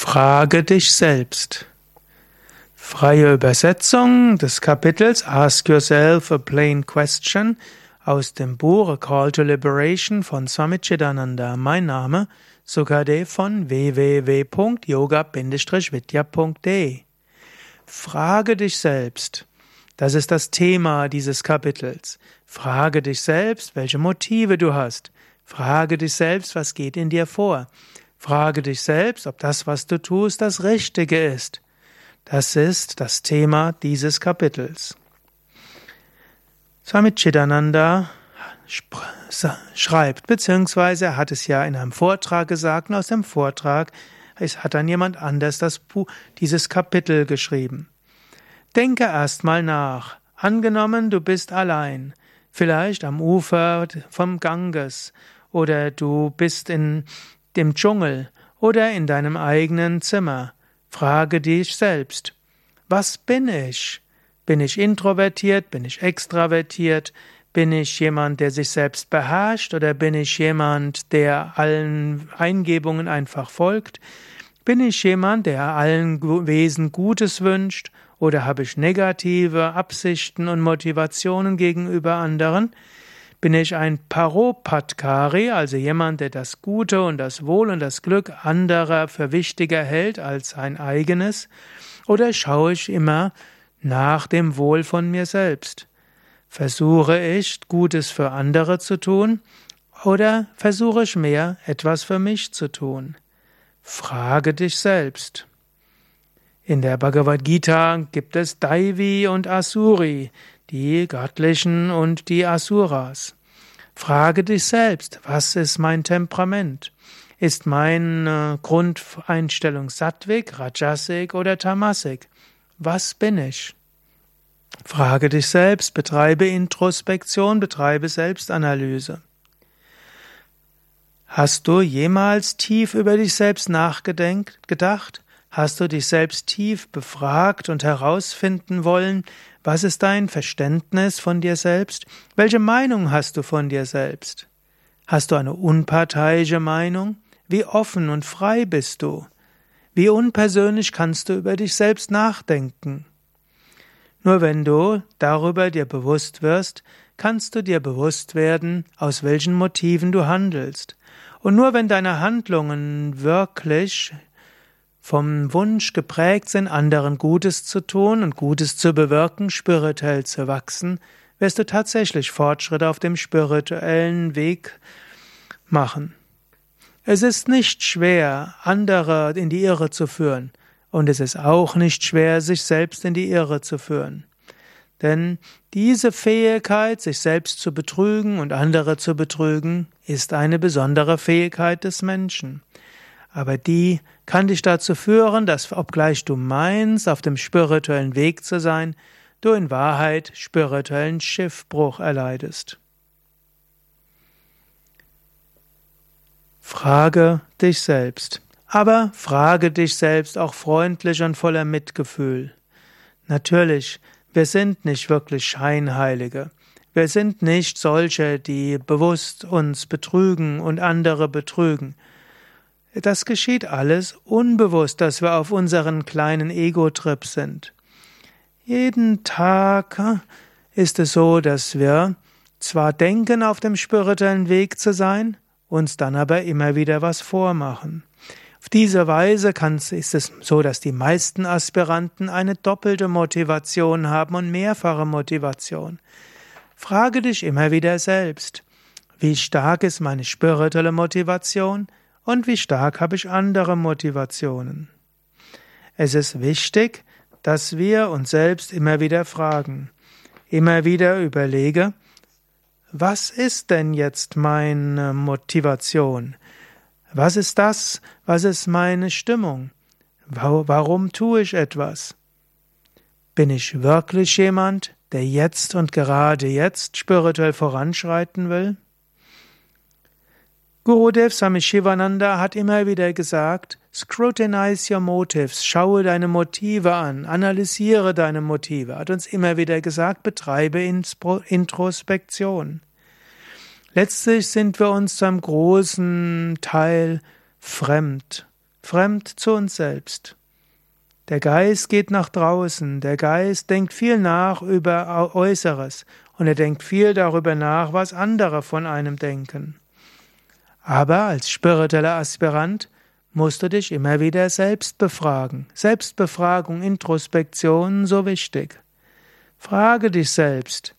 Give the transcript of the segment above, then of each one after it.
Frage dich selbst. Freie Übersetzung des Kapitels Ask Yourself a Plain Question aus dem Buch A Call to Liberation von Swami Chidananda. Mein Name Sukadev von www.yoga-vidya.de Frage dich selbst. Das ist das Thema dieses Kapitels. Frage dich selbst, welche Motive du hast. Frage dich selbst, was geht in dir vor. Frage dich selbst, ob das, was du tust, das Richtige ist. Das ist das Thema dieses Kapitels. Swami Chidananda schreibt, beziehungsweise er hat es ja in einem Vortrag gesagt, und aus dem Vortrag hat dann jemand anders das dieses Kapitel geschrieben. Denke erstmal nach. Angenommen, du bist allein, vielleicht am Ufer vom Ganges, oder du bist in dem Dschungel oder in deinem eigenen Zimmer. Frage dich selbst, was bin ich? Bin ich introvertiert? Bin ich extravertiert? Bin ich jemand, der sich selbst beherrscht oder bin ich jemand, der allen Eingebungen einfach folgt? Bin ich jemand, der allen Wesen Gutes wünscht oder habe ich negative Absichten und Motivationen gegenüber anderen? Bin ich ein Paropatkari, also jemand, der das Gute und das Wohl und das Glück anderer für wichtiger hält als ein eigenes? Oder schaue ich immer nach dem Wohl von mir selbst? Versuche ich, Gutes für andere zu tun? Oder versuche ich mehr, etwas für mich zu tun? Frage dich selbst. In der Bhagavad Gita gibt es Daivi und Asuri, die Göttlichen und die Asuras. Frage dich selbst, was ist mein Temperament? Ist meine Grundeinstellung Sattvik, Rajasik oder Tamasik? Was bin ich? Frage dich selbst, betreibe Introspektion, betreibe Selbstanalyse. Hast du jemals tief über dich selbst nachgedacht? Hast du dich selbst tief befragt und herausfinden wollen, was ist dein Verständnis von dir selbst? Welche Meinung hast du von dir selbst? Hast du eine unparteiische Meinung? Wie offen und frei bist du? Wie unpersönlich kannst du über dich selbst nachdenken? Nur wenn du darüber dir bewusst wirst, kannst du dir bewusst werden, aus welchen Motiven du handelst. Und nur wenn deine Handlungen wirklich vom Wunsch geprägt sind, anderen Gutes zu tun und Gutes zu bewirken, spirituell zu wachsen, wirst du tatsächlich Fortschritte auf dem spirituellen Weg machen. Es ist nicht schwer, andere in die Irre zu führen, und es ist auch nicht schwer, sich selbst in die Irre zu führen. Denn diese Fähigkeit, sich selbst zu betrügen und andere zu betrügen, ist eine besondere Fähigkeit des Menschen aber die kann dich dazu führen, dass obgleich du meinst, auf dem spirituellen Weg zu sein, du in Wahrheit spirituellen Schiffbruch erleidest. Frage dich selbst. Aber frage dich selbst auch freundlich und voller Mitgefühl. Natürlich, wir sind nicht wirklich Scheinheilige. Wir sind nicht solche, die bewusst uns betrügen und andere betrügen. Das geschieht alles unbewusst, dass wir auf unseren kleinen Ego-Trip sind. Jeden Tag ist es so, dass wir zwar denken, auf dem spirituellen Weg zu sein, uns dann aber immer wieder was vormachen. Auf diese Weise ist es so, dass die meisten Aspiranten eine doppelte Motivation haben und mehrfache Motivation. Frage dich immer wieder selbst, wie stark ist meine spirituelle Motivation? Und wie stark habe ich andere Motivationen. Es ist wichtig, dass wir uns selbst immer wieder fragen, immer wieder überlege, was ist denn jetzt meine Motivation? Was ist das? Was ist meine Stimmung? Warum tue ich etwas? Bin ich wirklich jemand, der jetzt und gerade jetzt spirituell voranschreiten will? Gurudev Swami Shivananda hat immer wieder gesagt, scrutinize your motives, schaue deine Motive an, analysiere deine Motive, hat uns immer wieder gesagt, betreibe Introspektion. Letztlich sind wir uns zu einem großen Teil fremd, fremd zu uns selbst. Der Geist geht nach draußen, der Geist denkt viel nach über Äußeres und er denkt viel darüber nach, was andere von einem denken. Aber als spiritueller Aspirant musst du dich immer wieder selbst befragen. Selbstbefragung, Introspektion, so wichtig. Frage dich selbst,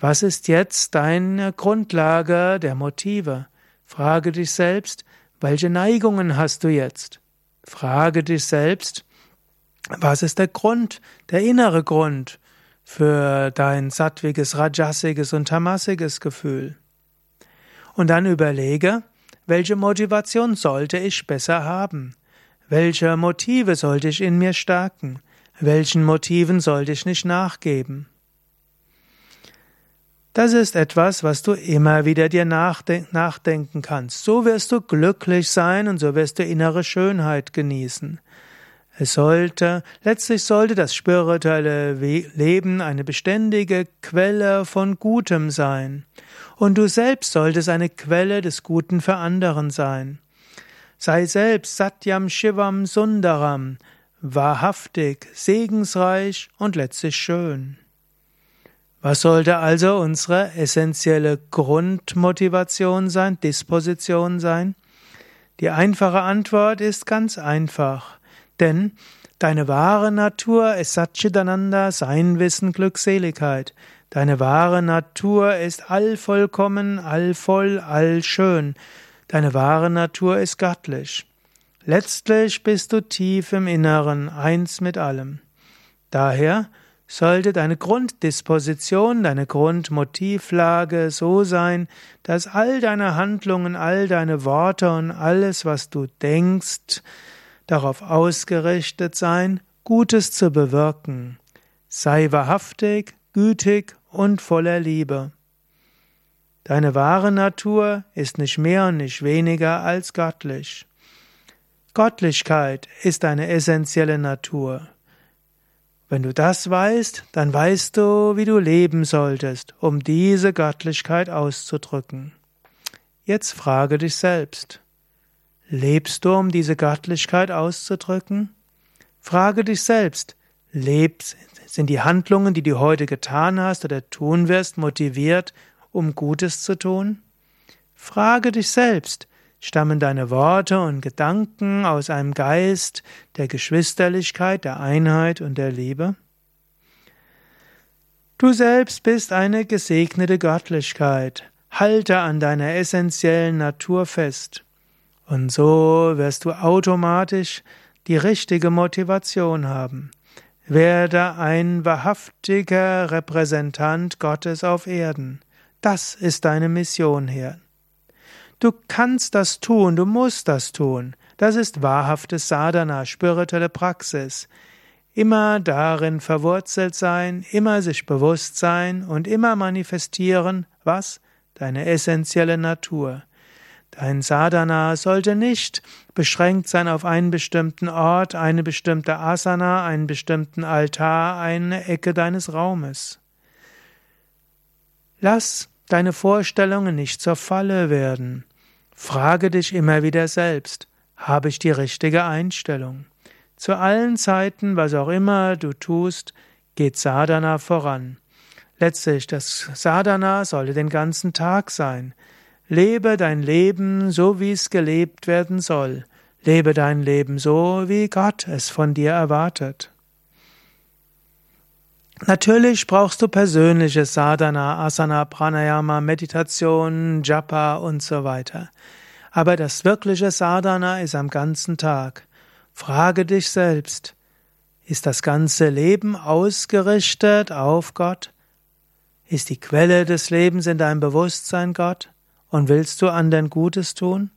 was ist jetzt deine Grundlage der Motive? Frage dich selbst, welche Neigungen hast du jetzt? Frage dich selbst, was ist der Grund, der innere Grund für dein sattwiges, rajasiges und tamasiges Gefühl? Und dann überlege, welche Motivation sollte ich besser haben? Welche Motive sollte ich in mir stärken? Welchen Motiven sollte ich nicht nachgeben? Das ist etwas, was du immer wieder dir nachdenken kannst. So wirst du glücklich sein und so wirst du innere Schönheit genießen. Es sollte, letztlich sollte das spirituelle Leben eine beständige Quelle von Gutem sein. Und du selbst solltest eine Quelle des Guten für anderen sein. Sei selbst Satyam Shivam Sundaram, wahrhaftig, segensreich und letztlich schön. Was sollte also unsere essentielle Grundmotivation sein, Disposition sein? Die einfache Antwort ist ganz einfach. Denn deine wahre Natur ist Satchitananda, Sein, Wissen, Glückseligkeit. Deine wahre Natur ist allvollkommen, allvoll, allschön. Deine wahre Natur ist göttlich. Letztlich bist du tief im Inneren, eins mit allem. Daher sollte deine Grunddisposition, deine Grundmotivlage so sein, dass all deine Handlungen, all deine Worte und alles, was du denkst, darauf ausgerichtet sein, Gutes zu bewirken. Sei wahrhaftig, gütig und voller Liebe. Deine wahre Natur ist nicht mehr und nicht weniger als göttlich. Gottlichkeit ist deine essentielle Natur. Wenn du das weißt, dann weißt du, wie du leben solltest, um diese Göttlichkeit auszudrücken. Jetzt frage dich selbst. Lebst du, um diese Göttlichkeit auszudrücken? Frage dich selbst, lebst, sind die Handlungen, die du heute getan hast oder tun wirst, motiviert, um Gutes zu tun? Frage dich selbst, stammen deine Worte und Gedanken aus einem Geist der Geschwisterlichkeit, der Einheit und der Liebe? Du selbst bist eine gesegnete Göttlichkeit. Halte an deiner essentiellen Natur fest. Und so wirst du automatisch die richtige Motivation haben. Werde ein wahrhaftiger Repräsentant Gottes auf Erden. Das ist deine Mission hier. Du kannst das tun, du musst das tun. Das ist wahrhaftes Sadhana, spirituelle Praxis. Immer darin verwurzelt sein, immer sich bewusst sein und immer manifestieren, was? Deine essentielle Natur. Dein Sadhana sollte nicht beschränkt sein auf einen bestimmten Ort, eine bestimmte Asana, einen bestimmten Altar, eine Ecke deines Raumes. Lass deine Vorstellungen nicht zur Falle werden. Frage dich immer wieder selbst, habe ich die richtige Einstellung? Zu allen Zeiten, was auch immer du tust, geht Sadhana voran. Letztlich, das Sadhana sollte den ganzen Tag sein. Lebe dein Leben so, wie es gelebt werden soll. Lebe dein Leben so, wie Gott es von dir erwartet. Natürlich brauchst du persönliches Sadhana, Asana, Pranayama, Meditation, Japa und so weiter. Aber das wirkliche Sadhana ist am ganzen Tag. Frage dich selbst, ist das ganze Leben ausgerichtet auf Gott? Ist die Quelle des Lebens in deinem Bewusstsein Gott? Und willst du anderen Gutes tun?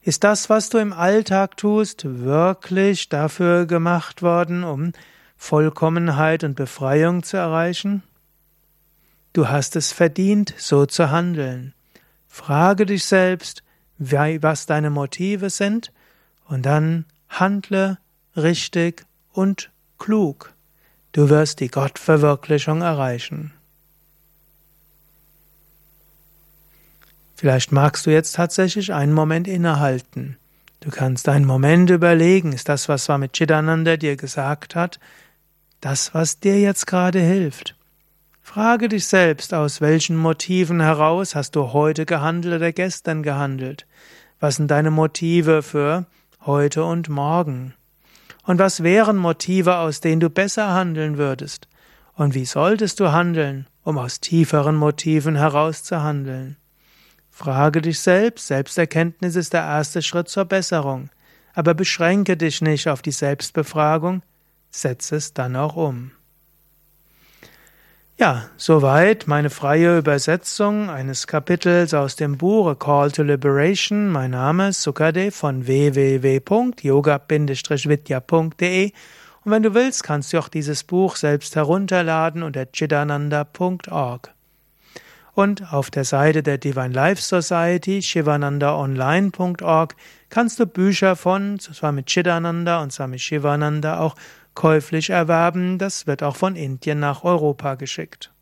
Ist das, was du im Alltag tust, wirklich dafür gemacht worden, um Vollkommenheit und Befreiung zu erreichen? Du hast es verdient, so zu handeln. Frage dich selbst, was deine Motive sind, und dann handle richtig und klug. Du wirst die Gottverwirklichung erreichen. Vielleicht magst du jetzt tatsächlich einen Moment innehalten. Du kannst einen Moment überlegen, ist das, was Swami Chidananda dir gesagt hat, das, was dir jetzt gerade hilft? Frage dich selbst, aus welchen Motiven heraus hast du heute gehandelt oder gestern gehandelt? Was sind deine Motive für heute und morgen? Und was wären Motive, aus denen du besser handeln würdest? Und wie solltest du handeln, um aus tieferen Motiven heraus zu handeln? Frage dich selbst, Selbsterkenntnis ist der erste Schritt zur Besserung, aber beschränke dich nicht auf die Selbstbefragung, setze es dann auch um. Ja, soweit meine freie Übersetzung eines Kapitels aus dem Buch A Call to Liberation. Mein Name ist Sukadev von www.yoga-vidya.de und wenn du willst, kannst du auch dieses Buch selbst herunterladen unter chidananda.org. Und auf der Seite der Divine Life Society, shivanandaonline.org, kannst du Bücher von Swami Chidananda und Swami Shivananda auch käuflich erwerben. Das wird auch von Indien nach Europa geschickt.